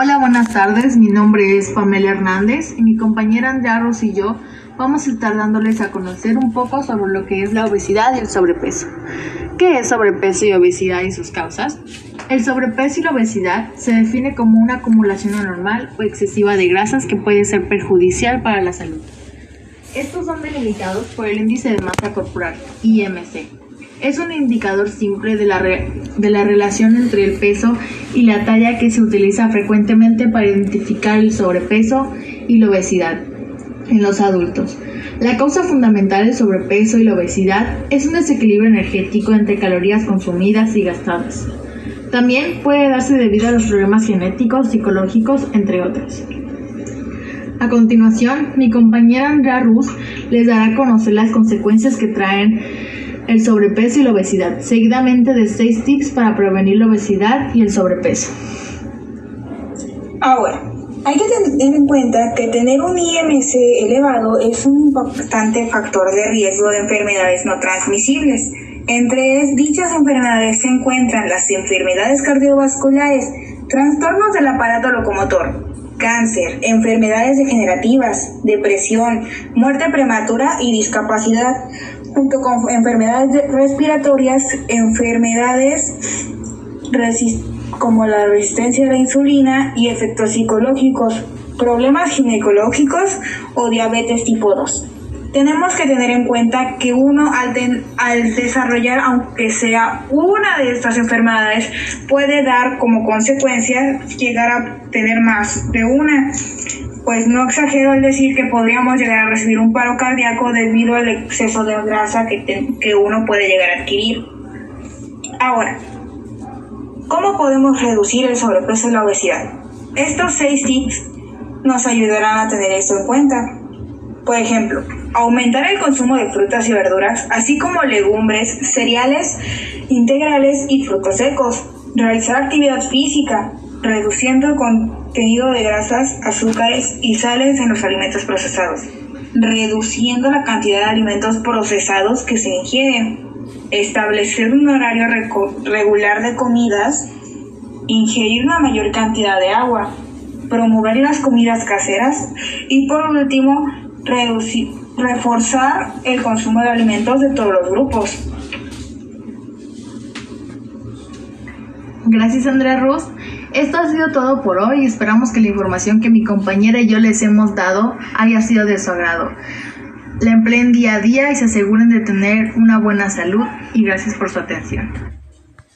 Hola, buenas tardes. Mi nombre es Pamela Hernández y mi compañera Andrea y yo vamos a estar dándoles a conocer un poco sobre lo que es la obesidad y el sobrepeso. ¿Qué es sobrepeso y obesidad y sus causas? El sobrepeso y la obesidad se define como una acumulación anormal o excesiva de grasas que puede ser perjudicial para la salud. Estos son delimitados por el índice de masa corporal, IMC, es un indicador simple de la, de la relación entre el peso y la talla que se utiliza frecuentemente para identificar el sobrepeso y la obesidad en los adultos. La causa fundamental del sobrepeso y la obesidad es un desequilibrio energético entre calorías consumidas y gastadas. También puede darse debido a los problemas genéticos, psicológicos, entre otros. A continuación, mi compañera Andrea Ruz les dará a conocer las consecuencias que traen el sobrepeso y la obesidad, seguidamente de 6 tips para prevenir la obesidad y el sobrepeso. Ahora, hay que tener en cuenta que tener un IMC elevado es un importante factor de riesgo de enfermedades no transmisibles. Entre dichas enfermedades se encuentran las enfermedades cardiovasculares, trastornos del aparato locomotor, cáncer, enfermedades degenerativas, depresión, muerte prematura y discapacidad junto con enfermedades respiratorias, enfermedades como la resistencia a la insulina y efectos psicológicos, problemas ginecológicos o diabetes tipo 2. Tenemos que tener en cuenta que uno al, al desarrollar, aunque sea una de estas enfermedades, puede dar como consecuencia llegar a tener más de una pues no exagero al decir que podríamos llegar a recibir un paro cardíaco debido al exceso de grasa que, que uno puede llegar a adquirir. Ahora, ¿cómo podemos reducir el sobrepeso y la obesidad? Estos seis tips nos ayudarán a tener esto en cuenta. Por ejemplo, aumentar el consumo de frutas y verduras, así como legumbres, cereales integrales y frutos secos. Realizar actividad física, reduciendo el contenido de grasas, azúcares y sales en los alimentos procesados, reduciendo la cantidad de alimentos procesados que se ingieren, establecer un horario regular de comidas, ingerir una mayor cantidad de agua, promover las comidas caseras y por último, reforzar el consumo de alimentos de todos los grupos. Gracias Andrea Ruz. Esto ha sido todo por hoy. Esperamos que la información que mi compañera y yo les hemos dado haya sido de su agrado. La empleen día a día y se aseguren de tener una buena salud y gracias por su atención.